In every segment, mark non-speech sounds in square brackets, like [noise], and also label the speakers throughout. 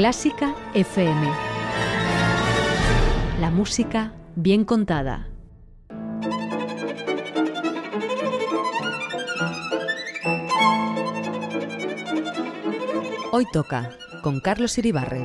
Speaker 1: Clásica FM. La música bien contada. Hoy toca con Carlos Iribarren.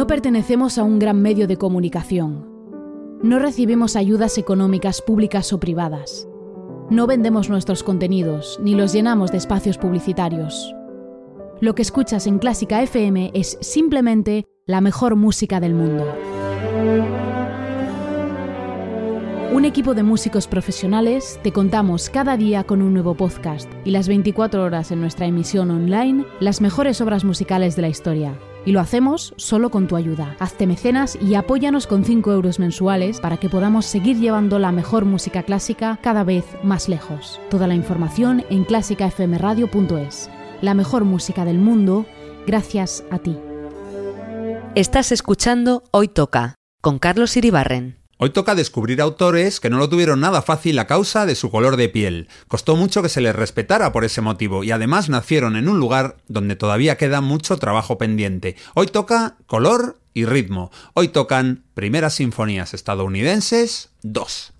Speaker 2: No pertenecemos a un gran medio de comunicación. No recibimos ayudas económicas públicas o privadas. No vendemos nuestros contenidos ni los llenamos de espacios publicitarios. Lo que escuchas en Clásica FM es simplemente la mejor música del mundo. Un equipo de músicos profesionales te contamos cada día con un nuevo podcast y las 24 horas en nuestra emisión online las mejores obras musicales de la historia. Y lo hacemos solo con tu ayuda. Hazte mecenas y apóyanos con 5 euros mensuales para que podamos seguir llevando la mejor música clásica cada vez más lejos. Toda la información en clásicafmradio.es. La mejor música del mundo, gracias a ti.
Speaker 1: Estás escuchando Hoy Toca, con Carlos Iribarren.
Speaker 3: Hoy toca descubrir autores que no lo tuvieron nada fácil a causa de su color de piel. Costó mucho que se les respetara por ese motivo y además nacieron en un lugar donde todavía queda mucho trabajo pendiente. Hoy toca color y ritmo. Hoy tocan primeras sinfonías estadounidenses 2.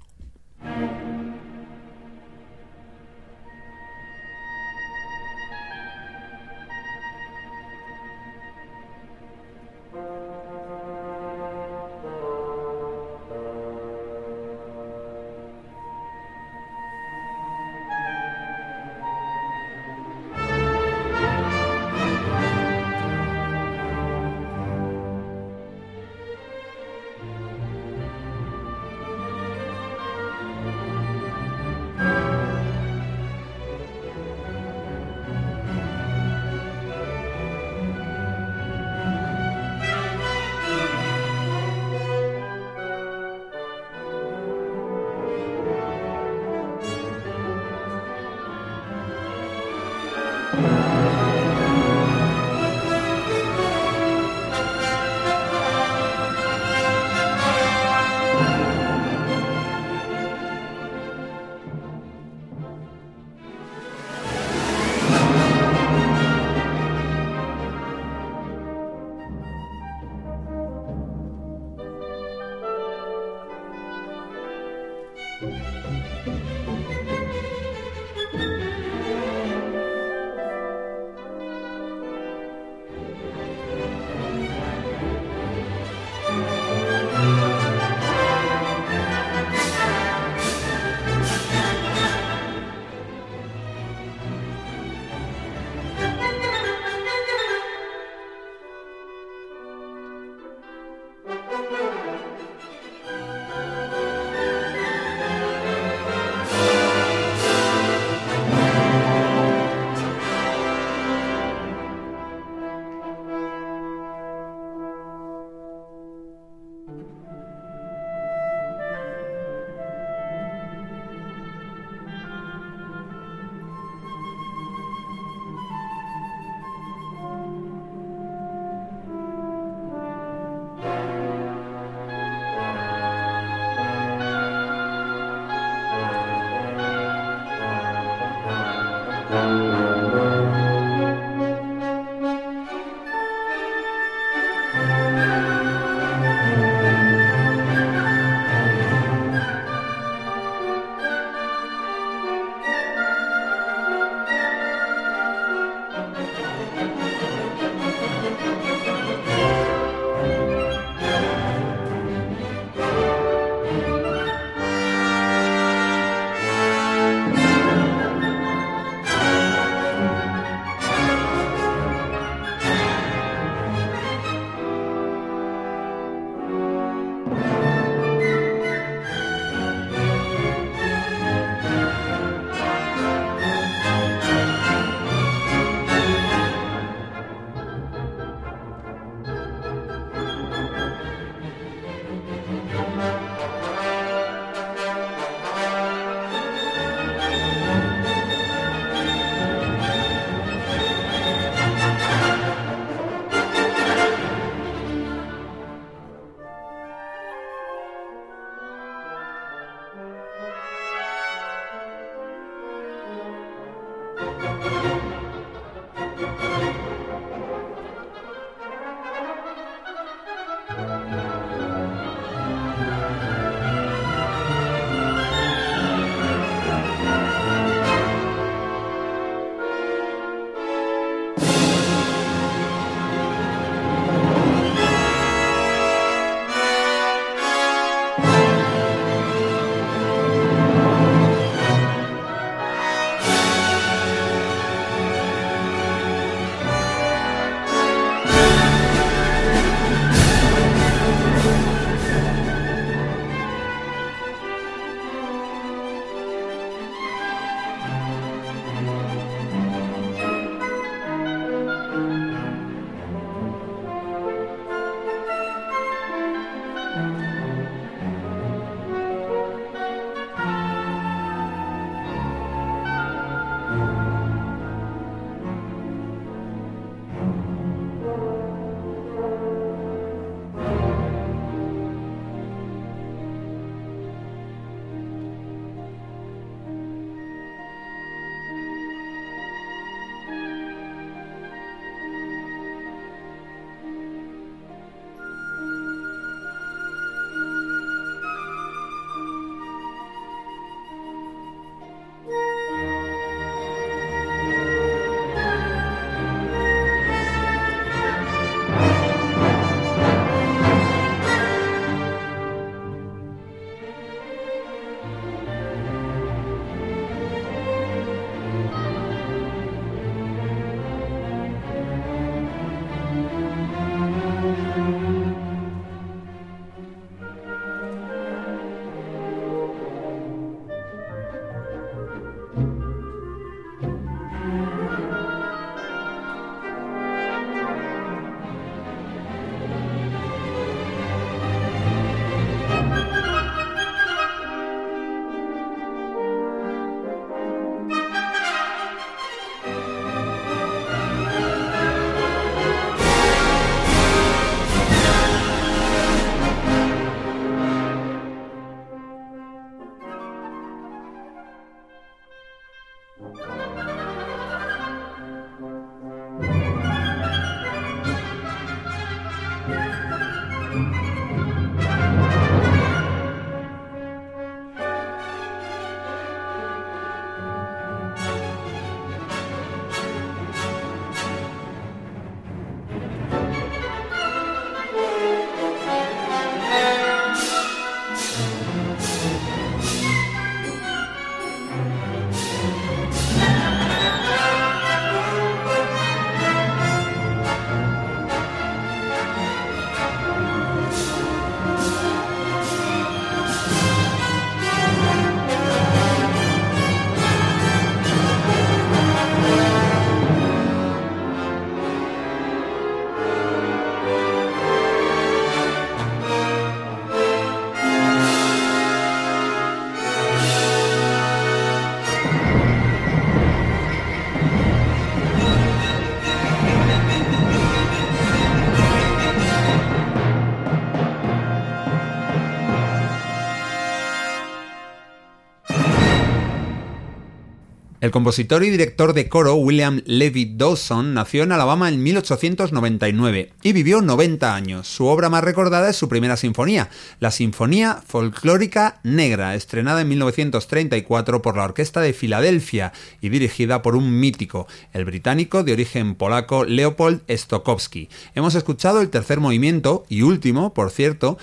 Speaker 3: El compositor y director de coro William Levy Dawson nació en Alabama en 1899 y vivió 90 años. Su obra más recordada es su primera sinfonía, la Sinfonía Folclórica Negra, estrenada en 1934 por la Orquesta de Filadelfia y dirigida por un mítico, el británico de origen polaco Leopold Stokowski. Hemos escuchado el tercer movimiento y último, por cierto,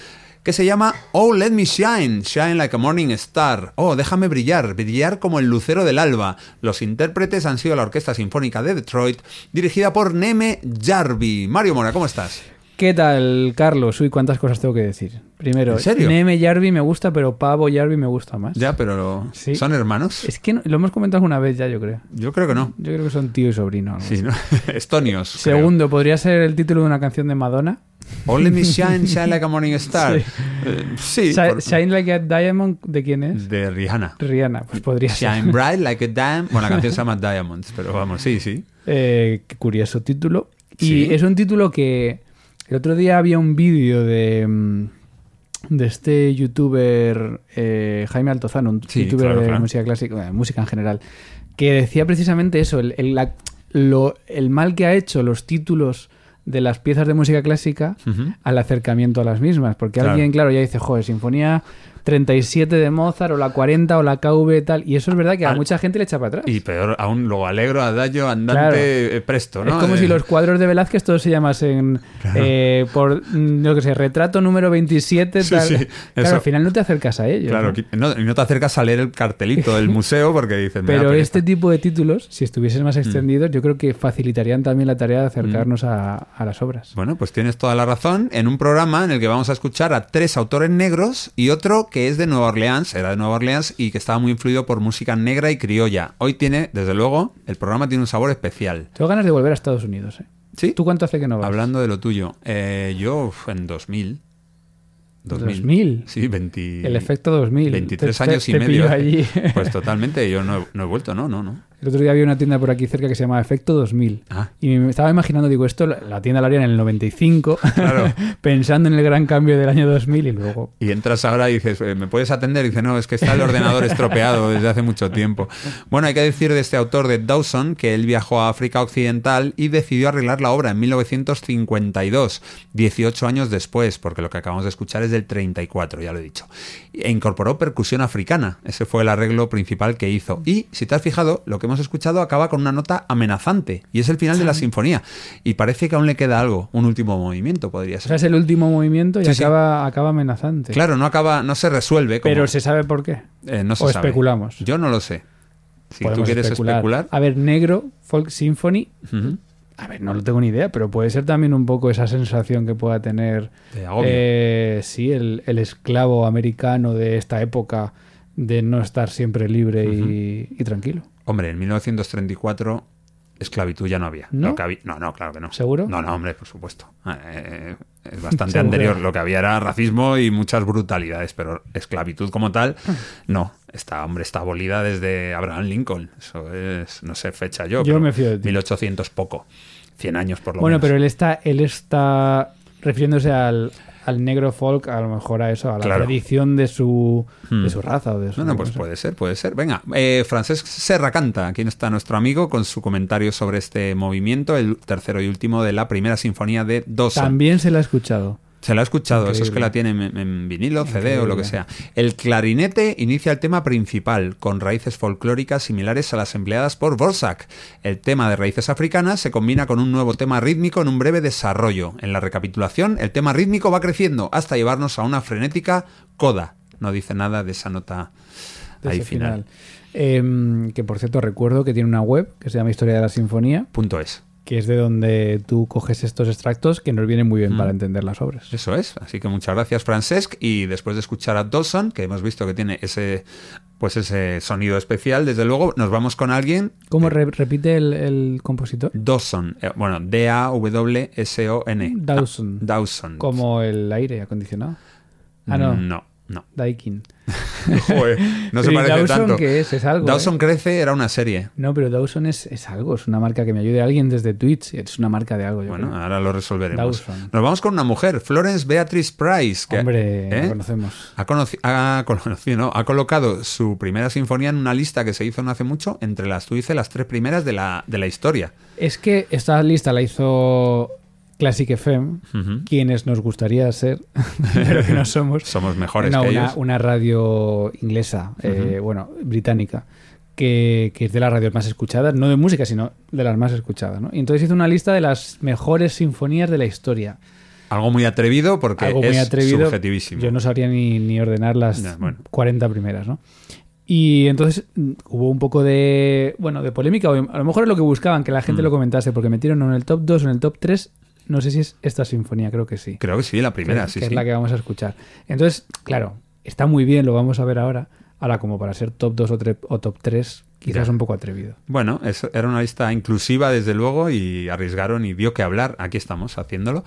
Speaker 3: que se llama Oh Let Me Shine, Shine Like a Morning Star. Oh, déjame brillar, brillar como el lucero del alba. Los intérpretes han sido la Orquesta Sinfónica de Detroit, dirigida por Neme Jarvi. Mario Mora, ¿cómo estás?
Speaker 4: ¿Qué tal, Carlos? Uy, cuántas cosas tengo que decir. Primero,
Speaker 3: ¿En serio?
Speaker 4: Neme Jarvi me gusta, pero Pavo Jarvi me gusta más.
Speaker 3: Ya, pero
Speaker 4: Sí.
Speaker 3: ¿son hermanos?
Speaker 4: Es que no- lo hemos comentado una vez ya, yo creo.
Speaker 3: Yo creo que no.
Speaker 4: Yo creo que son tío y sobrino.
Speaker 3: Sí. ¿no? [laughs] Estonios. creo.
Speaker 4: Segundo, podría ser el título de una canción de Madonna.
Speaker 3: Oh Let Me Shine, Shine Like a Morning Star.
Speaker 4: Sí.
Speaker 3: Eh, Sí, por-
Speaker 4: Shine Like a Diamond, ¿de quién es?
Speaker 3: de Rihanna.
Speaker 4: Rihanna, pues podría
Speaker 3: Shine
Speaker 4: ser. [laughs]
Speaker 3: Bright Like a Diamond. Bueno, la canción se llama Diamonds, pero vamos, sí, sí.
Speaker 4: Eh, qué curioso título. Y
Speaker 3: Sí.
Speaker 4: es un título que el otro día había un vídeo de, mm, de este youtuber eh, Jaime Altozano, un
Speaker 3: Sí,
Speaker 4: youtuber
Speaker 3: claro,
Speaker 4: de música clásica, música en general, que decía precisamente eso, el, el- la- lo- el mal que ha hecho los títulos de las piezas de música clásica al acercamiento a las mismas. Porque
Speaker 3: Claro.
Speaker 4: alguien, claro, ya dice, joder, sinfonía 37 de Mozart o la 40 o la KV tal. Y eso es verdad que a
Speaker 3: Al-
Speaker 4: mucha gente le echa para atrás.
Speaker 3: Y peor aún, luego alegro, adagio, andante, eh, presto, ¿no?
Speaker 4: Es como
Speaker 3: Eh,
Speaker 4: si los cuadros de Velázquez todos se llamasen eh, por, mm, yo que sé, retrato número 27,
Speaker 3: Sí,
Speaker 4: tal.
Speaker 3: sí,
Speaker 4: Claro, al final no te acercas a ellos.
Speaker 3: Claro,
Speaker 4: ¿no?
Speaker 3: no, te acercas a leer el cartelito del [laughs] museo porque dices,
Speaker 4: Pero este tipo de títulos, si estuviesen
Speaker 3: Mm.
Speaker 4: más extendidos, yo creo que facilitarían también la tarea de acercarnos a, a las obras.
Speaker 3: Bueno, pues tienes toda la razón. En un programa en el que vamos a escuchar a tres autores negros y otro que es de Nueva Orleans, era de Nueva Orleans y que estaba muy influido por música negra y criolla. Hoy tiene, desde luego, el programa tiene un sabor especial.
Speaker 4: Tengo ganas de volver a Estados Unidos. ¿eh?
Speaker 3: ¿Sí?
Speaker 4: ¿Tú cuánto hace que no vas?
Speaker 3: Hablando de lo tuyo. Eh, yo en 2000.
Speaker 4: 2000.
Speaker 3: Sí, 20...
Speaker 4: El efecto 2000.
Speaker 3: 23
Speaker 4: Te- te-
Speaker 3: años y
Speaker 4: te
Speaker 3: medio.
Speaker 4: allí. [laughs]
Speaker 3: Pues totalmente, yo no he, no he vuelto, no, no, no.
Speaker 4: El otro día había una tienda por aquí cerca que se llama Efecto 2000.
Speaker 3: Ah.
Speaker 4: Y me estaba imaginando, digo, esto la tienda la harían en el 95,
Speaker 3: Claro. [laughs]
Speaker 4: pensando en el gran cambio del año 2000 y luego...
Speaker 3: Y entras ahora y dices, eh, ¿me puedes atender? Y dice, no, es que está el ordenador estropeado desde hace mucho tiempo. Bueno, hay que decir de este autor de Dawson que él viajó a África Occidental y decidió arreglar la obra en 1952, 18 años después, porque lo que acabamos de escuchar es del 34, ya lo he dicho. E incorporó percusión africana, ese fue el arreglo principal que hizo. Y, si te has fijado, lo que hemos escuchado acaba con una nota amenazante, y es el final de la sinfonía. Y parece que aún le queda algo, un último movimiento podría
Speaker 4: O sea,
Speaker 3: ser.
Speaker 4: es el último movimiento y
Speaker 3: Sí, sí.
Speaker 4: acaba, acaba amenazante.
Speaker 3: Claro, no acaba, no se resuelve. como-
Speaker 4: Pero se sabe por qué.
Speaker 3: Eh, no se
Speaker 4: o
Speaker 3: sabe.
Speaker 4: especulamos.
Speaker 3: Yo no lo sé. Si tú quieres especular.
Speaker 4: A ver, negro, folk symphony. A ver, no lo tengo ni idea, pero puede ser también un poco esa sensación que pueda tener. Eh, sí, el, el esclavo americano de esta época de no estar siempre libre y, y tranquilo.
Speaker 3: Hombre, en 1934 esclavitud ya no había.
Speaker 4: ¿No?
Speaker 3: Lo que había- no, no, claro que no.
Speaker 4: ¿Seguro?
Speaker 3: No, no, hombre, por supuesto. Eh, es bastante anterior. Lo que había era racismo y muchas brutalidades, pero esclavitud como tal,
Speaker 4: Ah.
Speaker 3: no. Esta, hombre, está abolida desde Abraham Lincoln. Eso es, no sé, fecha yo.
Speaker 4: Yo
Speaker 3: pero
Speaker 4: me fío de ti.
Speaker 3: 1800 poco. 100 años por lo
Speaker 4: Bueno,
Speaker 3: menos.
Speaker 4: pero él está, él está refiriéndose al, al negro folk, a lo mejor a eso, a la
Speaker 3: Claro.
Speaker 4: tradición de su,
Speaker 3: Hmm.
Speaker 4: de su raza o de su.
Speaker 3: No, no, pues puede ser, puede ser. Venga, eh, Francesc Serra Canta, aquí está nuestro amigo con su comentario sobre este movimiento, el tercero y último de la primera sinfonía de Dawson.
Speaker 4: También se la ha escuchado.
Speaker 3: Se la ha escuchado, eso es que
Speaker 4: Increíble.
Speaker 3: la tienen en, en vinilo, CD o lo que
Speaker 4: Increíble.
Speaker 3: sea. El clarinete inicia el tema principal, con raíces folclóricas similares a las empleadas por Borsak. El tema de raíces africanas se combina con un nuevo tema rítmico en un breve desarrollo. En la recapitulación, el tema rítmico va creciendo hasta llevarnos a una frenética coda. No dice nada de esa nota
Speaker 4: de
Speaker 3: ahí final.
Speaker 4: Em, que por cierto recuerdo que tiene una web que se llama Historia de la Sinfonía,
Speaker 3: Punto es.
Speaker 4: Que es de donde tú coges estos extractos que nos vienen muy bien
Speaker 3: Mm.
Speaker 4: para entender las obras.
Speaker 3: Eso es. Así que muchas gracias, Francesc. Y después de escuchar a Dawson, que hemos visto que tiene ese, pues ese sonido especial, desde luego nos vamos con alguien.
Speaker 4: ¿Cómo re- repite el, el compositor?
Speaker 3: Dawson. eh, bueno, D-A-W-S-O-N.
Speaker 4: Dawson.
Speaker 3: Da- Dawson.
Speaker 4: Como el aire acondicionado. Ah, no.
Speaker 3: No, no.
Speaker 4: Daikin. [laughs]
Speaker 3: Joder, no se
Speaker 4: Pero ¿y
Speaker 3: parece
Speaker 4: Dawson
Speaker 3: tanto.
Speaker 4: qué es? Es algo,
Speaker 3: Dawson
Speaker 4: ¿eh?
Speaker 3: crece era una serie.
Speaker 4: No, pero Dawson es, es algo, es una marca que me ayude a alguien desde Twitch. Es una marca de algo, yo
Speaker 3: Bueno,
Speaker 4: creo.
Speaker 3: ahora lo resolveremos.
Speaker 4: Dawson.
Speaker 3: Nos vamos con una mujer, Florence Beatrice Price. Que,
Speaker 4: Hombre,
Speaker 3: ¿eh?
Speaker 4: la conocemos.
Speaker 3: Ha, conoci- ha conocido, ¿no? ha colocado su primera sinfonía en una lista que se hizo no hace mucho, entre las, tú dices, las tres primeras de la, de la historia.
Speaker 4: Es que esta lista la hizo Classic FM,
Speaker 3: Ujú.
Speaker 4: quienes nos gustaría ser, [laughs] pero que no [laughs] somos.
Speaker 3: Somos mejores
Speaker 4: No,
Speaker 3: que
Speaker 4: una,
Speaker 3: ellos.
Speaker 4: una radio inglesa, eh, bueno, británica, que, que es de las radios más escuchadas, no de música, sino de las más escuchadas. ¿no? Y entonces hizo una lista de las mejores sinfonías de la historia.
Speaker 3: Algo muy atrevido porque
Speaker 4: Algo muy
Speaker 3: es
Speaker 4: atrevido.
Speaker 3: subjetivísimo.
Speaker 4: Yo no sabría ni, ni ordenar las
Speaker 3: bueno.
Speaker 4: 40 primeras, ¿no? Y entonces mm, hubo un poco de, bueno, de polémica, a lo mejor es lo que buscaban, que la gente
Speaker 3: Mm.
Speaker 4: lo comentase, porque metieron en el top 2 o en el top 3, no sé si es esta sinfonía, creo que sí.
Speaker 3: Creo que sí, la primera,
Speaker 4: que,
Speaker 3: sí,
Speaker 4: que
Speaker 3: sí.
Speaker 4: es la que vamos a escuchar. Entonces, claro, está muy bien, lo vamos a ver ahora. Ahora, como para ser top 2 o, top 3, quizás
Speaker 3: Ya.
Speaker 4: un poco atrevido.
Speaker 3: Bueno, eso era una lista inclusiva, desde luego, y arriesgaron y dio que hablar. Aquí estamos haciéndolo.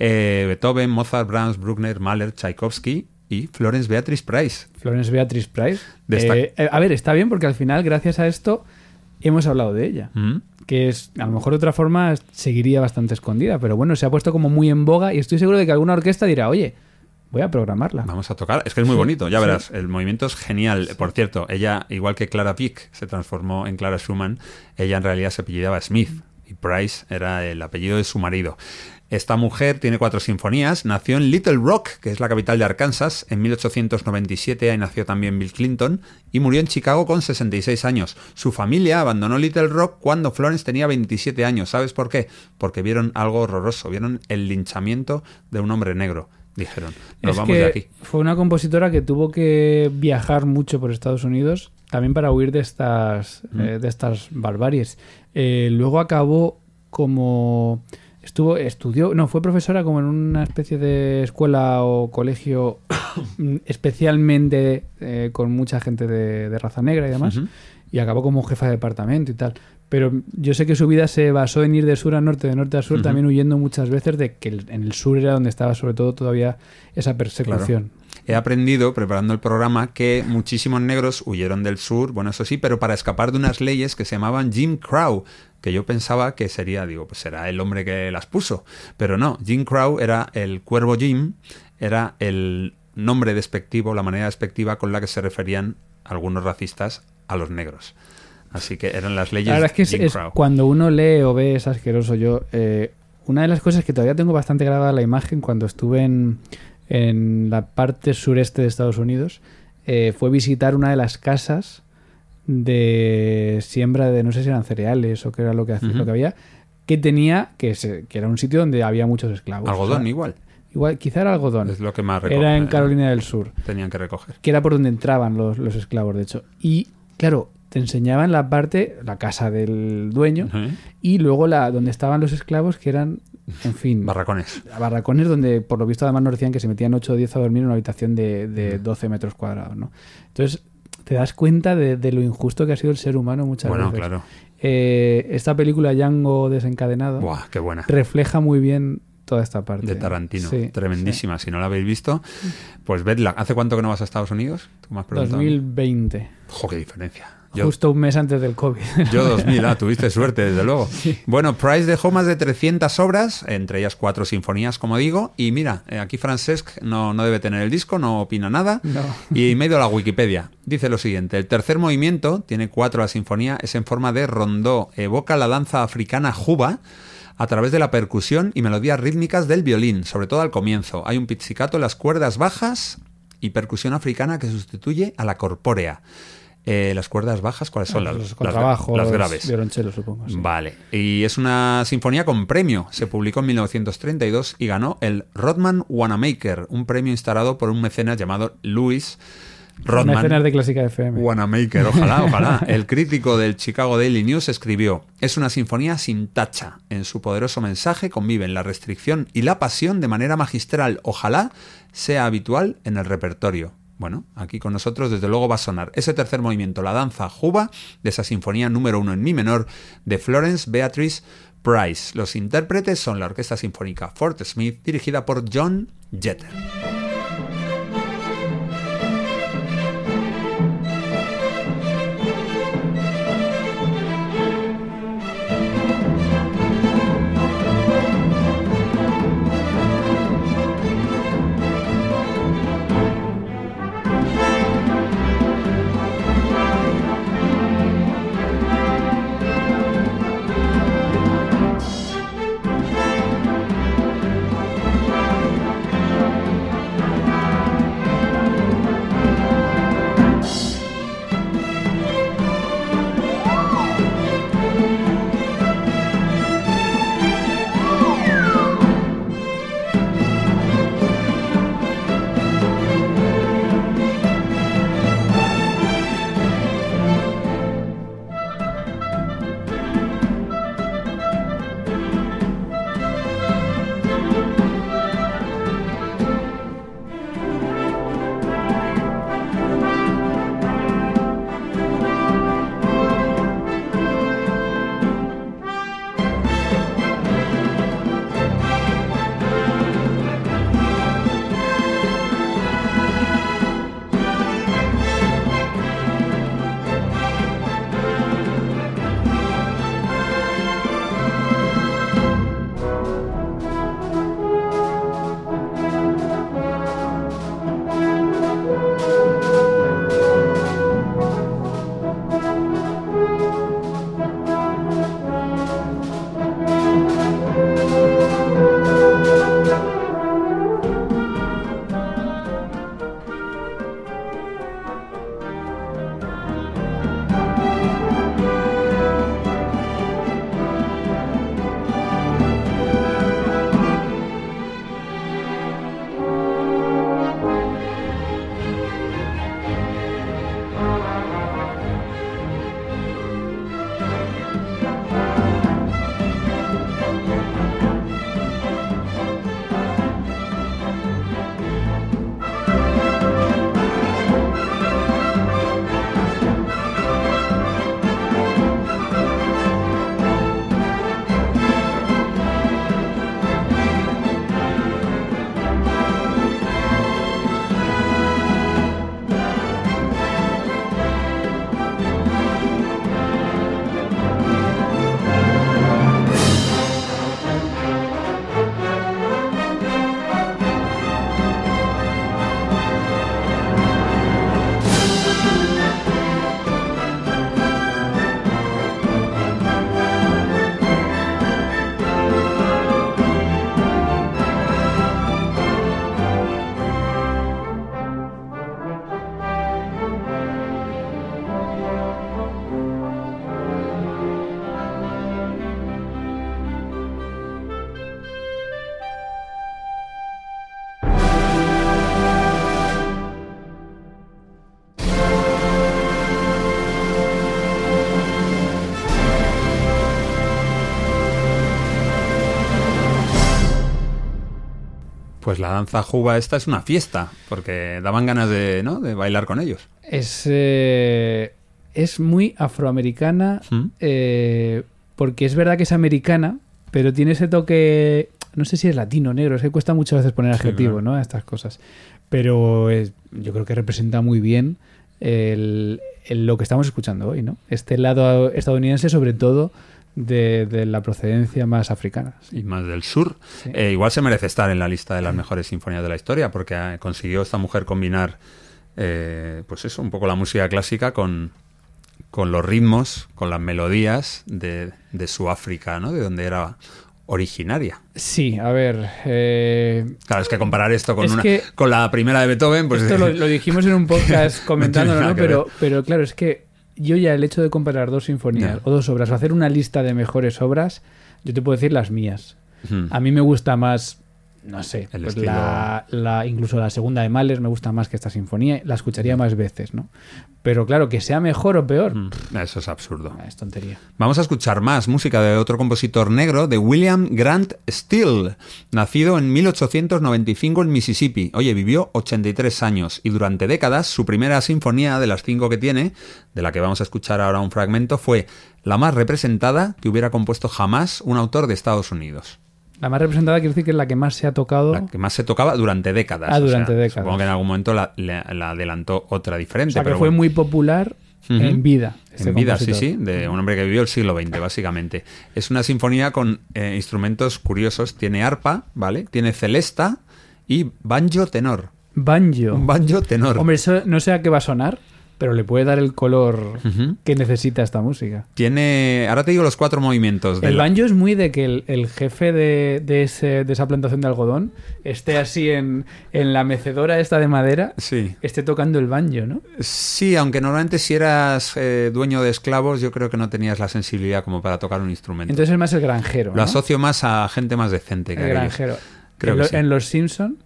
Speaker 3: Eh, Beethoven, Mozart, Brahms, Bruckner, Mahler, Tchaikovsky y Florence Beatrice Price.
Speaker 4: Florence Beatrice Price. Eh, eh, a ver, está bien porque al final, gracias a esto, hemos hablado de ella.
Speaker 3: ¿Mm?
Speaker 4: Que es, a lo mejor de otra forma seguiría bastante escondida, pero bueno, se ha puesto como muy en boga y estoy seguro de que alguna orquesta dirá, oye, voy a programarla.
Speaker 3: Vamos a tocar. Es que es muy bonito, ya
Speaker 4: sí.
Speaker 3: verás. El movimiento es genial. Por cierto, ella, igual que Clara Pick se transformó en Clara Schumann, ella en realidad se apellidaba Smith y Price era el apellido de su marido. Esta mujer tiene cuatro sinfonías, nació en Little Rock, que es la capital de Arkansas, en 1897, ahí nació también Bill Clinton, y murió en Chicago con 66 años. Su familia abandonó Little Rock cuando Florence tenía 27 años. ¿Sabes por qué? Porque vieron algo horroroso, vieron el linchamiento de un hombre negro. Dijeron, nos
Speaker 4: Es
Speaker 3: vamos
Speaker 4: que
Speaker 3: de aquí.
Speaker 4: Fue una compositora que tuvo que viajar mucho por Estados Unidos también para huir de estas,
Speaker 3: Mm.
Speaker 4: eh, de estas barbaries. Eh, luego acabó como estuvo estudió no fue profesora como en una especie de escuela o colegio [coughs] especialmente eh, con mucha gente de, de raza negra y demás y acabó como jefa de departamento y tal. Pero yo sé que su vida se basó en ir de sur a norte de norte a sur también huyendo muchas veces de que en el sur era donde estaba sobre todo todavía esa persecución.
Speaker 3: He aprendido, preparando el programa, que muchísimos negros huyeron del sur, bueno, eso sí, pero para escapar de unas leyes que se llamaban Jim Crow, que yo pensaba que sería, digo, pues será el hombre que las puso. Pero no, Jim Crow era el cuervo Jim, era el nombre despectivo, la manera despectiva con la que se referían algunos racistas a los negros. Así que eran las leyes
Speaker 4: La verdad es que es,
Speaker 3: Jim
Speaker 4: es
Speaker 3: Crow.
Speaker 4: cuando uno lee o ve es asqueroso. Yo, eh, una de las cosas que todavía tengo bastante grabada la imagen cuando estuve en, en la parte sureste de Estados Unidos eh, fue visitar una de las casas de siembra de no sé si eran cereales o qué era lo que, hacía- lo que había que tenía que, se- que era un sitio donde había muchos esclavos.
Speaker 3: Algodón,
Speaker 4: O sea,
Speaker 3: igual.
Speaker 4: igual quizá era algodón.
Speaker 3: Es lo que más
Speaker 4: Era en
Speaker 3: recogen,
Speaker 4: Carolina del Sur
Speaker 3: Tenían que recoger.
Speaker 4: que era por donde entraban los, los esclavos, de hecho. Y claro, te enseñaban la parte, la casa del dueño, y luego la donde estaban los esclavos, que eran, en fin,
Speaker 3: Barracones.
Speaker 4: barracones donde por lo visto además nos decían que se metían 8 o 10 a dormir en una habitación de, de
Speaker 3: Mm.
Speaker 4: 12 metros cuadrados, ¿no? Entonces te das cuenta de, de lo injusto que ha sido el ser humano muchas
Speaker 3: Bueno,
Speaker 4: veces.
Speaker 3: claro.
Speaker 4: Eh, esta película Django desencadenado
Speaker 3: Buah, qué buena.
Speaker 4: refleja muy bien toda esta parte.
Speaker 3: de Tarantino.
Speaker 4: Sí,
Speaker 3: Tremendísima. Si no la habéis visto, pues vedla. ¿Hace cuánto que no vas a Estados Unidos? Tú me has
Speaker 4: sí.
Speaker 3: preguntado.
Speaker 4: 2020.
Speaker 3: Jo, qué diferencia. Yo,
Speaker 4: Justo un mes antes del COVID. [laughs]
Speaker 3: yo 2000, ah, tuviste suerte, desde luego. Bueno, Price dejó más de 300 obras, entre ellas cuatro sinfonías, como digo. Y mira, eh, aquí Francesc no, no debe tener el disco, no opina nada.
Speaker 4: No.
Speaker 3: Y me he ido a la Wikipedia. Dice lo siguiente: el tercer movimiento, tiene cuatro la sinfonía, es en forma de rondó, evoca la danza africana juba a través de la percusión y melodías rítmicas del violín, sobre todo al comienzo. Hay un pizzicato en las cuerdas bajas y percusión africana que sustituye a la corpórea. Eh, las cuerdas bajas, ¿cuáles son?
Speaker 4: Los
Speaker 3: las, las,
Speaker 4: contrabajos,
Speaker 3: las graves.
Speaker 4: supongo. sí.
Speaker 3: Vale. Y es una sinfonía con premio. Se publicó en 1932 y ganó el Rodman Wanamaker, un premio instalado por un mecenas llamado Louis Rodman.
Speaker 4: Mecenas de Clásica FM.
Speaker 3: Wanamaker, ojalá, [laughs] ojalá. El crítico del Chicago Daily News escribió: Es una sinfonía sin tacha. En su poderoso mensaje conviven la restricción y la pasión de manera magistral. Ojalá sea habitual en el repertorio. Bueno, aquí con nosotros desde luego va a sonar ese tercer movimiento, la danza juba, de esa sinfonía número uno en mi menor, de Florence Beatrice Price. Los intérpretes son la Orquesta Sinfónica Fort Smith, dirigida por John Jeter. Pues la danza juba esta es una fiesta, porque daban ganas de, ¿no? de bailar con ellos.
Speaker 4: Es, eh, es muy afroamericana,
Speaker 3: ¿Mm?
Speaker 4: eh, porque es verdad que es americana, pero tiene ese toque, no sé si es latino, negro, es que cuesta muchas veces poner
Speaker 3: Sí,
Speaker 4: adjetivo
Speaker 3: claro.
Speaker 4: ¿no? a estas cosas. Pero es- yo creo que representa muy bien el- el- lo que estamos escuchando hoy, ¿no? Este lado estadounidense, sobre todo, de, de la procedencia más africana. sí.
Speaker 3: y más del sur.
Speaker 4: Sí.
Speaker 3: Eh, igual se merece estar en la lista de las mejores sinfonías de la historia, porque eh, consiguió esta mujer combinar, eh, pues eso, un poco la música clásica con, con los ritmos, con las melodías de, de su África, ¿no? De donde era originaria.
Speaker 4: Sí, a ver. eh,
Speaker 3: Claro, es que comparar esto con,
Speaker 4: Es
Speaker 3: una, con la primera de Beethoven, pues
Speaker 4: Esto lo, lo dijimos en un [laughs] podcast comentándolo, ¿no?
Speaker 3: que
Speaker 4: Pero, pero claro, es que yo ya el hecho de comparar dos sinfonías o dos obras o hacer una lista de mejores obras, yo te puedo decir las mías.
Speaker 3: Ujú.
Speaker 4: A mí me gusta más, no sé,
Speaker 3: El
Speaker 4: pues
Speaker 3: estilo-
Speaker 4: la, la- incluso la segunda de Mahler me gusta más que esta sinfonía, la escucharía más veces, ¿no? Pero claro, que sea mejor o peor,
Speaker 3: Mm, Eso es absurdo.
Speaker 4: es tontería.
Speaker 3: Vamos a escuchar más música de otro compositor negro, de William Grant Steele, nacido en 1895 en Mississippi. Oye, vivió 83 años y durante décadas su primera sinfonía de las cinco que tiene, de la que vamos a escuchar ahora un fragmento, fue la más representada que hubiera compuesto jamás un autor de Estados Unidos.
Speaker 4: La más representada quiere decir que es la que más se ha tocado.
Speaker 3: La que más se tocaba durante décadas.
Speaker 4: Ah,
Speaker 3: o sea,
Speaker 4: durante décadas.
Speaker 3: Supongo que en algún momento la, la- la adelantó otra
Speaker 4: o
Speaker 3: diferente.
Speaker 4: sea, que
Speaker 3: pero
Speaker 4: fue
Speaker 3: bueno.
Speaker 4: muy popular en vida. este
Speaker 3: en vida, sí, sí, de un hombre que vivió el siglo XX, básicamente. Es una sinfonía con eh, instrumentos curiosos. Tiene arpa, ¿vale? Tiene celesta y banjo tenor.
Speaker 4: Banjo.
Speaker 3: Un banjo tenor.
Speaker 4: Hombre, eso no sé a qué va a sonar, pero le puede dar el color que necesita esta música.
Speaker 3: Tiene. Ahora te digo los cuatro movimientos. de
Speaker 4: El
Speaker 3: la-
Speaker 4: banjo es muy de que el, el jefe de, de ese- de esa plantación de algodón esté así en, en la mecedora esta de madera,
Speaker 3: Sí.
Speaker 4: esté tocando el banjo, ¿no?
Speaker 3: Sí, aunque normalmente si eras eh, dueño de esclavos, yo creo que no tenías la sensibilidad como para tocar un instrumento.
Speaker 4: Entonces es más el granjero.
Speaker 3: Lo
Speaker 4: ¿no?
Speaker 3: asocio más a gente más decente que
Speaker 4: El
Speaker 3: aquellos.
Speaker 4: granjero.
Speaker 3: Creo
Speaker 4: en,
Speaker 3: que
Speaker 4: lo-
Speaker 3: sí.
Speaker 4: en Los Simpson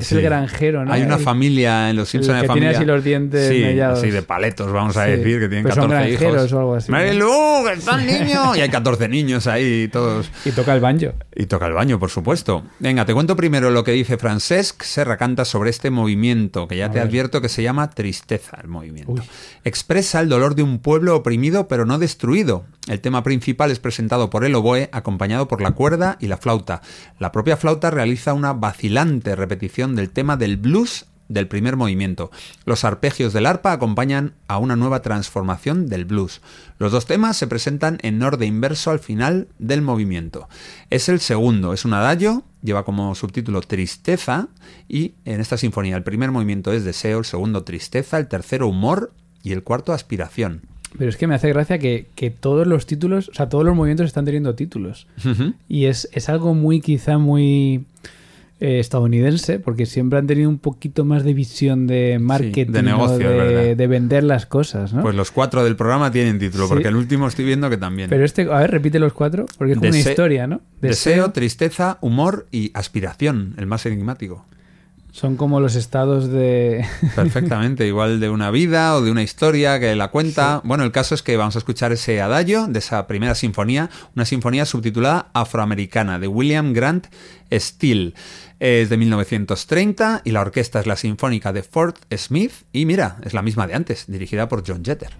Speaker 4: es
Speaker 3: Sí.
Speaker 4: el granjero, ¿no?
Speaker 3: Hay una
Speaker 4: El-
Speaker 3: familia en los Simpsons de
Speaker 4: que tiene
Speaker 3: familia.
Speaker 4: así los dientes
Speaker 3: sí,
Speaker 4: mellados.
Speaker 3: así de paletos, vamos a
Speaker 4: Sí.
Speaker 3: decir, que tienen
Speaker 4: Pues son
Speaker 3: 14 hijos.
Speaker 4: granjeros o algo así.
Speaker 3: Marilu, están niños. Y hay 14 niños ahí, todos.
Speaker 4: Y toca el banjo.
Speaker 3: Y toca el baño, por supuesto. Venga, te cuento primero lo que dice Francesc Serra Canta sobre este movimiento, que ya
Speaker 4: A
Speaker 3: te
Speaker 4: ver.
Speaker 3: advierto que se llama tristeza el movimiento.
Speaker 4: Uy.
Speaker 3: Expresa el dolor de un pueblo oprimido pero no destruido. El tema principal es presentado por el oboe, acompañado por la cuerda y la flauta. La propia flauta realiza una vacilante repetición del tema del blues del primer movimiento. Los arpegios del arpa acompañan a una nueva transformación del blues. Los dos temas se presentan en orden inverso al final del movimiento. Es el segundo, es un adagio, lleva como subtítulo Tristeza y en esta sinfonía el primer movimiento es Deseo, el segundo Tristeza, el tercero Humor y el cuarto Aspiración.
Speaker 4: Pero es que me hace gracia que, que todos los títulos, o sea, todos los movimientos están teniendo títulos. Y es, es algo muy, quizá muy eh, estadounidense, porque siempre han tenido un poquito más de visión de marketing,
Speaker 3: de
Speaker 4: ¿no?
Speaker 3: negocio, es
Speaker 4: de, vender las cosas, ¿no?
Speaker 3: Pues los cuatro del programa tienen título,
Speaker 4: Sí.
Speaker 3: porque el último estoy viendo que también.
Speaker 4: Pero este, a ver, repite los cuatro, porque es como una
Speaker 3: Dese-
Speaker 4: historia, ¿no?
Speaker 3: Deseo, tristeza, humor y aspiración, el más enigmático.
Speaker 4: Son como los estados de... [laughs]
Speaker 3: Perfectamente, igual de una vida o de una historia que la cuenta. Bueno, el caso es que vamos a escuchar ese adagio de esa primera sinfonía, una sinfonía subtitulada Afroamericana de William Grant Steele. Es de 1930 y la orquesta es la Sinfónica de Fort Smith y mira, es la misma de antes, dirigida por John Jeter.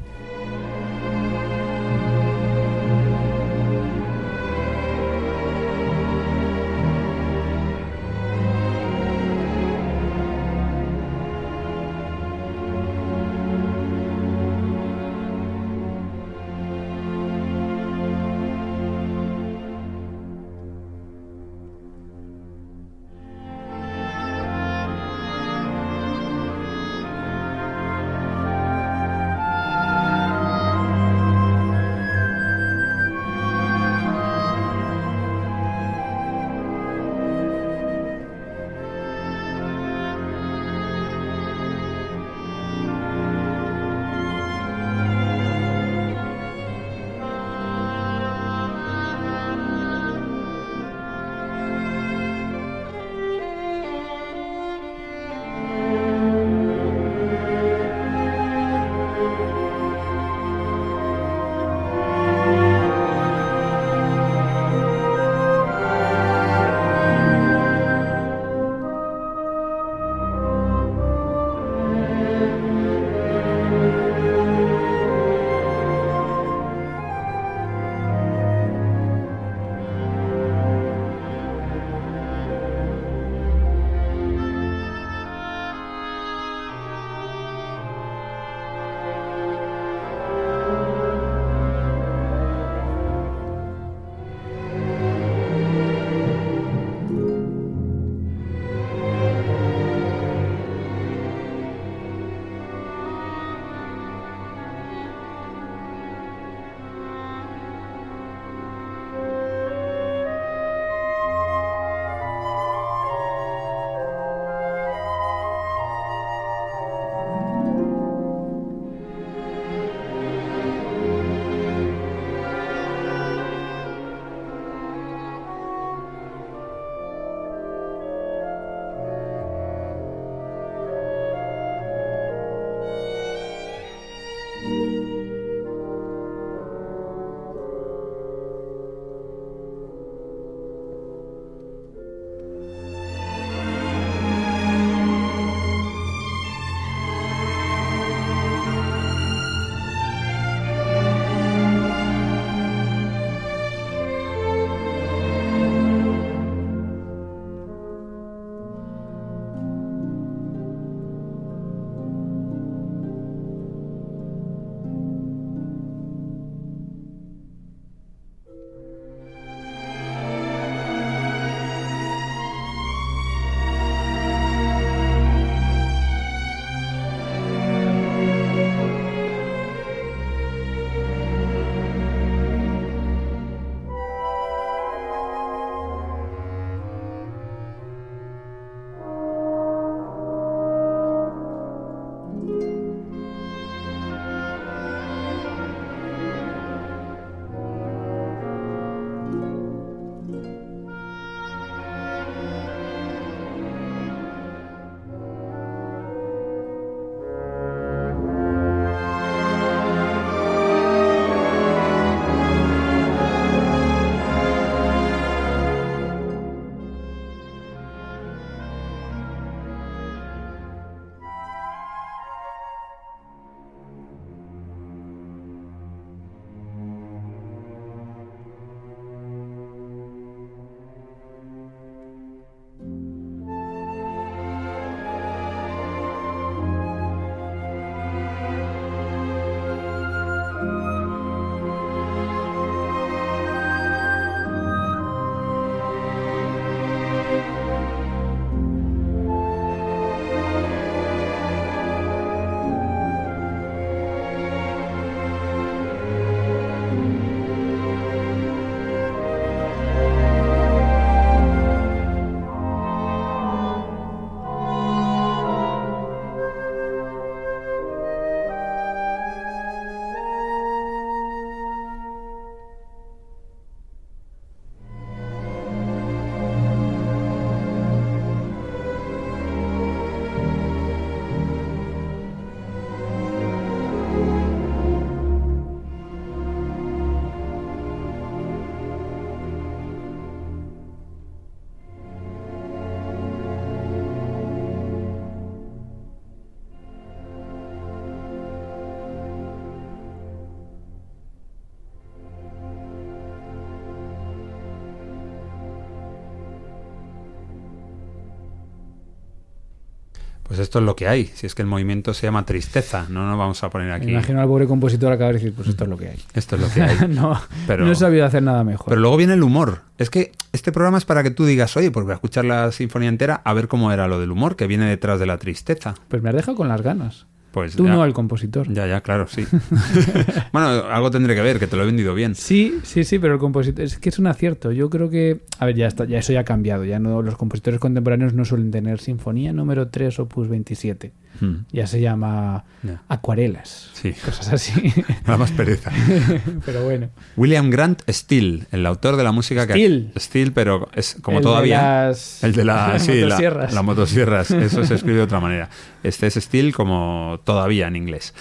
Speaker 3: Pues esto es lo que hay. Si es que el movimiento se llama tristeza, no nos vamos a poner aquí.
Speaker 4: Me imagino al pobre compositor acabar de decir, pues esto es lo que hay.
Speaker 3: Esto es lo que hay. [laughs]
Speaker 4: no,
Speaker 3: Pero-
Speaker 4: no he sabido hacer nada mejor.
Speaker 3: Pero luego viene el humor. Es que este programa es para que tú digas, oye, pues voy a escuchar la sinfonía entera a ver cómo era lo del humor que viene detrás de la tristeza.
Speaker 4: Pues me has dejado con las ganas.
Speaker 3: Pues
Speaker 4: Tú
Speaker 3: ya-
Speaker 4: no, el compositor.
Speaker 3: Ya, ya, claro, sí. [laughs] [laughs] bueno, algo tendré que ver, que te lo he vendido bien.
Speaker 4: Sí, sí, sí, pero el compositor es que es un acierto. Yo creo que, a ver, ya está, ya eso ya ha cambiado. Ya no, los compositores contemporáneos no suelen tener sinfonía número 3 opus 27.
Speaker 3: Hmm,
Speaker 4: Ya se llama acuarelas,
Speaker 3: Sí,
Speaker 4: cosas así. [laughs]
Speaker 3: da más pereza. [laughs]
Speaker 4: pero bueno.
Speaker 3: William Grant Steele, el autor de la música que...
Speaker 4: Steele.
Speaker 3: Steele, pero es como
Speaker 4: El de
Speaker 3: todavía...
Speaker 4: las- [laughs]
Speaker 3: El de la,
Speaker 4: las
Speaker 3: sí,
Speaker 4: motosierras.
Speaker 3: la motosierras. Eso se escribe de otra manera. Este es Steel como todavía en inglés.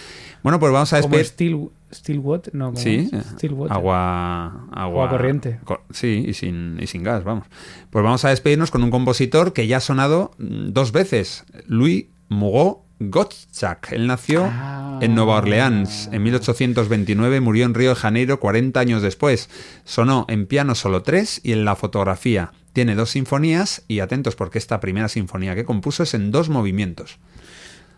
Speaker 3: Bueno, pues vamos a despedir.
Speaker 4: Steel, Steel Water, no, como
Speaker 3: Sí,
Speaker 4: Steel Water.
Speaker 3: agua, agua,
Speaker 4: Agua corriente.
Speaker 3: co- sí, y sin, y sin gas, vamos. Pues vamos a despedirnos con un compositor que ya ha sonado mm, dos veces, Louis Mugot Gottschalk. Él nació
Speaker 4: Ah.
Speaker 3: en Nueva Orleans en 1829, murió en Río de Janeiro 40 años después. Sonó en piano solo tres y en la fotografía. Tiene dos sinfonías y atentos porque esta primera sinfonía que compuso es en dos movimientos.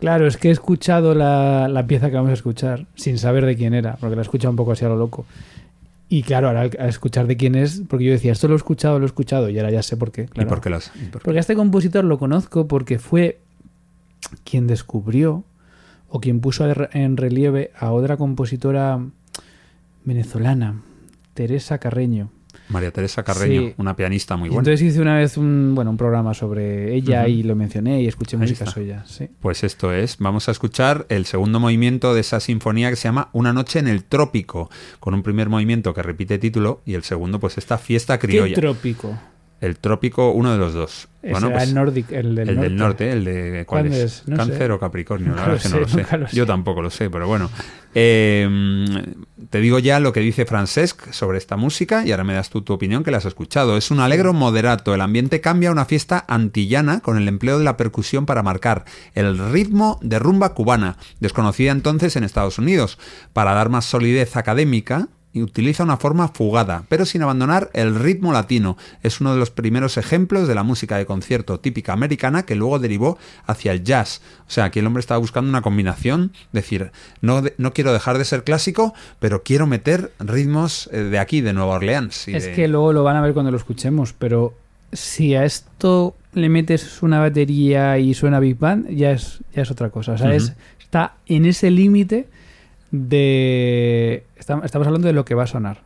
Speaker 4: Claro, es que he escuchado la, la pieza que vamos a escuchar sin saber de quién era, porque la he escuchado un poco así a lo loco. Y claro, ahora al, al escuchar de quién es, porque yo decía, esto lo he escuchado, lo he escuchado, y ahora ya sé por qué.
Speaker 3: ¿Y por qué las- y por qué?
Speaker 4: Porque a este compositor lo conozco porque fue quien descubrió o quien puso en relieve a otra compositora venezolana, Teresa Carreño.
Speaker 3: María Teresa Carreño,
Speaker 4: Sí.
Speaker 3: una pianista muy buena.
Speaker 4: entonces hice una vez un, bueno, un programa sobre ella y lo mencioné y escuché
Speaker 3: Ahí
Speaker 4: música suya. Sí.
Speaker 3: Pues esto es, vamos a escuchar el segundo movimiento de esa sinfonía que se llama Una noche en el trópico, con un primer movimiento que repite título y el segundo pues esta fiesta
Speaker 4: ¿Qué
Speaker 3: criolla.
Speaker 4: trópico?
Speaker 3: el trópico, uno de los dos. Bueno, pues,
Speaker 4: el, del
Speaker 3: el
Speaker 4: norte.
Speaker 3: del norte, el de ¿cuál
Speaker 4: ¿Cuándo
Speaker 3: es?
Speaker 4: No
Speaker 3: Cáncer
Speaker 4: sé.
Speaker 3: o Capricornio, la [laughs] verdad es que no
Speaker 4: sé,
Speaker 3: lo sé.
Speaker 4: sé.
Speaker 3: Yo tampoco lo sé, pero bueno. Eh, te digo ya lo que dice Francesc sobre esta música y ahora me das tú tu opinión que la has escuchado. Es un alegro moderato, el ambiente cambia a una fiesta antillana con el empleo de la percusión para marcar el ritmo de rumba cubana, desconocida entonces en Estados Unidos, para dar más solidez académica y utiliza una forma fugada, pero sin abandonar el ritmo latino. Es uno de los primeros ejemplos de la música de concierto típica americana que luego derivó hacia el jazz. O sea, aquí el hombre estaba buscando una combinación, decir, no, de- no quiero dejar de ser clásico, pero quiero meter ritmos eh, de aquí, de Nueva Orleans. y
Speaker 4: Es
Speaker 3: de-
Speaker 4: que luego lo van a ver cuando lo escuchemos, pero si a esto le metes una batería y suena Big Band, ya es, ya es otra cosa. O sea, es- está en ese límite de... Estamos hablando de lo que va a sonar.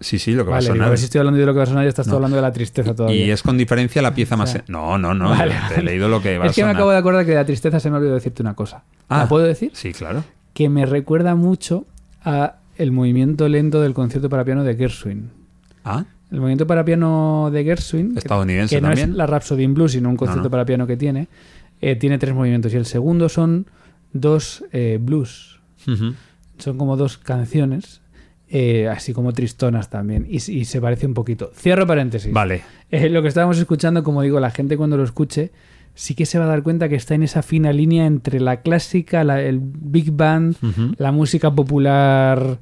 Speaker 3: Sí, sí, lo que
Speaker 4: Vale,
Speaker 3: va a
Speaker 4: digo,
Speaker 3: sonar.
Speaker 4: a ver si estoy hablando de lo que va a sonar y estás
Speaker 3: No.
Speaker 4: hablando de la tristeza todavía.
Speaker 3: Y es con diferencia la pieza más...
Speaker 4: O sea,
Speaker 3: no, no, no,
Speaker 4: Vale,
Speaker 3: te he leído lo que va
Speaker 4: es
Speaker 3: a
Speaker 4: que me
Speaker 3: sonar.
Speaker 4: acabo de acordar que de la tristeza se me ha olvidado decirte una cosa.
Speaker 3: Ah,
Speaker 4: ¿La puedo decir?
Speaker 3: Sí, claro.
Speaker 4: Que me recuerda mucho a el movimiento lento del concierto para piano de Gershwin.
Speaker 3: Ah,
Speaker 4: El movimiento para piano de Gershwin, que-
Speaker 3: Estadounidense
Speaker 4: que no
Speaker 3: también.
Speaker 4: es la Rhapsody in Blues, sino un concierto
Speaker 3: no.
Speaker 4: para piano que tiene, eh, tiene tres movimientos. Y el segundo son dos eh, blues.
Speaker 3: Ujú.
Speaker 4: Son como dos canciones, eh, así como tristonas también. Y, y se parece un poquito. Cierro paréntesis.
Speaker 3: Vale.
Speaker 4: Eh, lo que estábamos escuchando, como digo, la gente cuando lo escuche, sí que se va a dar cuenta que está en esa fina línea entre la clásica, la- el big band, la música popular,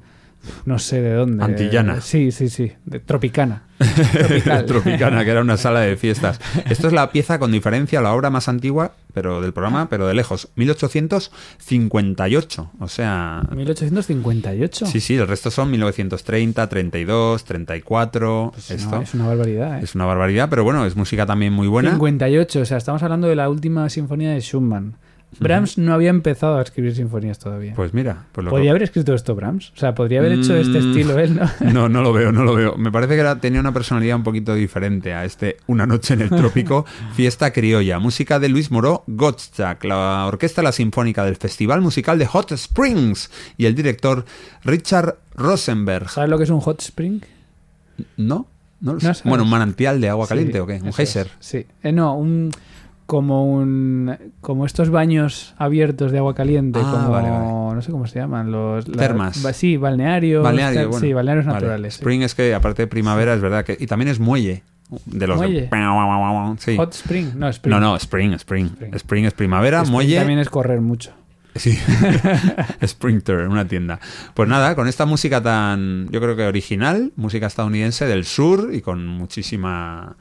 Speaker 4: no sé de dónde.
Speaker 3: Antillana.
Speaker 4: Sí, sí, sí, de- tropicana. [laughs]
Speaker 3: Tropicana, que era una sala de fiestas. Esto es la pieza con diferencia, la obra más antigua pero del programa, pero de lejos. 1858. O sea.
Speaker 4: 1858.
Speaker 3: Sí, sí, el resto son 1930, 32, 34.
Speaker 4: Pues
Speaker 3: esto
Speaker 4: no, es una barbaridad. ¿eh?
Speaker 3: es una barbaridad, pero bueno, es música también muy buena.
Speaker 4: 58, o sea, estamos hablando de la última sinfonía de Schumann. Brahms no había empezado a escribir sinfonías todavía.
Speaker 3: Pues mira, pues lo
Speaker 4: ¿Podría
Speaker 3: que-
Speaker 4: haber escrito esto Brahms? O sea, podría haber hecho este
Speaker 3: Mm.
Speaker 4: estilo él, ¿no? [laughs]
Speaker 3: No, no lo veo, no lo veo. Me parece que era- tenía una personalidad un poquito diferente a este Una noche en el trópico, [laughs] fiesta criolla, música de Luis Moró Gottschalk, la orquesta La Sinfónica del Festival Musical de Hot Springs y el director Richard Rosenberg.
Speaker 4: ¿Sabes lo que es un hot spring?
Speaker 3: ¿No? No lo
Speaker 4: No
Speaker 3: bueno, un manantial de agua caliente
Speaker 4: Sí,
Speaker 3: o qué? Un geyser.
Speaker 4: Sí. Eh, no, un como un como estos baños abiertos de agua caliente,
Speaker 3: Ah,
Speaker 4: como
Speaker 3: vale, vale.
Speaker 4: no sé cómo se llaman los
Speaker 3: Termas.
Speaker 4: sí, balnearios,
Speaker 3: Balneario,
Speaker 4: ter-
Speaker 3: bueno.
Speaker 4: sí, balnearios
Speaker 3: Vale.
Speaker 4: naturales. sí.
Speaker 3: Spring es que aparte de primavera es verdad que y también es muelle de los de-
Speaker 4: Muelle. [laughs]
Speaker 3: Sí.
Speaker 4: Hot spring, no spring.
Speaker 3: No, no, spring, spring.
Speaker 4: Spring.
Speaker 3: Spring es primavera,
Speaker 4: Spring
Speaker 3: muelle.
Speaker 4: también es correr mucho.
Speaker 3: Sí. [laughs] [laughs] Sprinter, una tienda. Pues nada, con esta música tan, yo creo que original, música estadounidense del sur y con muchísima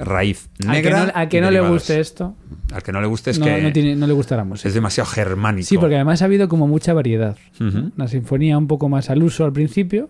Speaker 3: raíz
Speaker 4: que
Speaker 3: negra.
Speaker 4: no, a que no le guste esto,
Speaker 3: Al que no le guste es
Speaker 4: no,
Speaker 3: que
Speaker 4: no tiene- no le gusta la música.
Speaker 3: es demasiado germánico.
Speaker 4: Sí, porque además ha habido como mucha variedad.
Speaker 3: Ujú.
Speaker 4: Una sinfonía un poco más al uso al principio.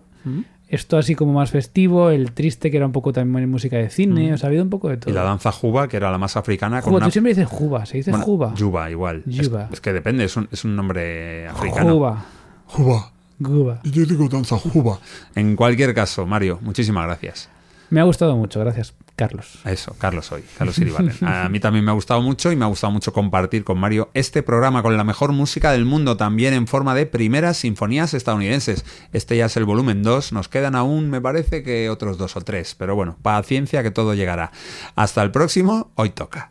Speaker 4: Esto así como más festivo, el triste que era un poco también música de cine, o sea, ha habido un poco de todo.
Speaker 3: Y la danza juba, que era la más africana. Con
Speaker 4: Juba,
Speaker 3: una...
Speaker 4: tú siempre dices juba, se dice
Speaker 3: bueno,
Speaker 4: juba.
Speaker 3: Juba, igual. Es-
Speaker 4: Juba.
Speaker 3: Es, que depende, es un, es un nombre africano.
Speaker 4: Juba.
Speaker 3: Juba.
Speaker 4: Juba.
Speaker 3: Yo digo danza juba. En cualquier caso, Mario, muchísimas gracias.
Speaker 4: Me ha gustado mucho, gracias, Carlos.
Speaker 3: Eso, Carlos hoy, Carlos Iribalen. A mí también me ha gustado mucho y me ha gustado mucho compartir con Mario este programa con la mejor música del mundo, también en forma de primeras sinfonías estadounidenses. Este ya es el volumen 2, nos quedan aún, me parece que otros dos o tres, pero bueno, paciencia que todo llegará. Hasta el próximo, hoy toca.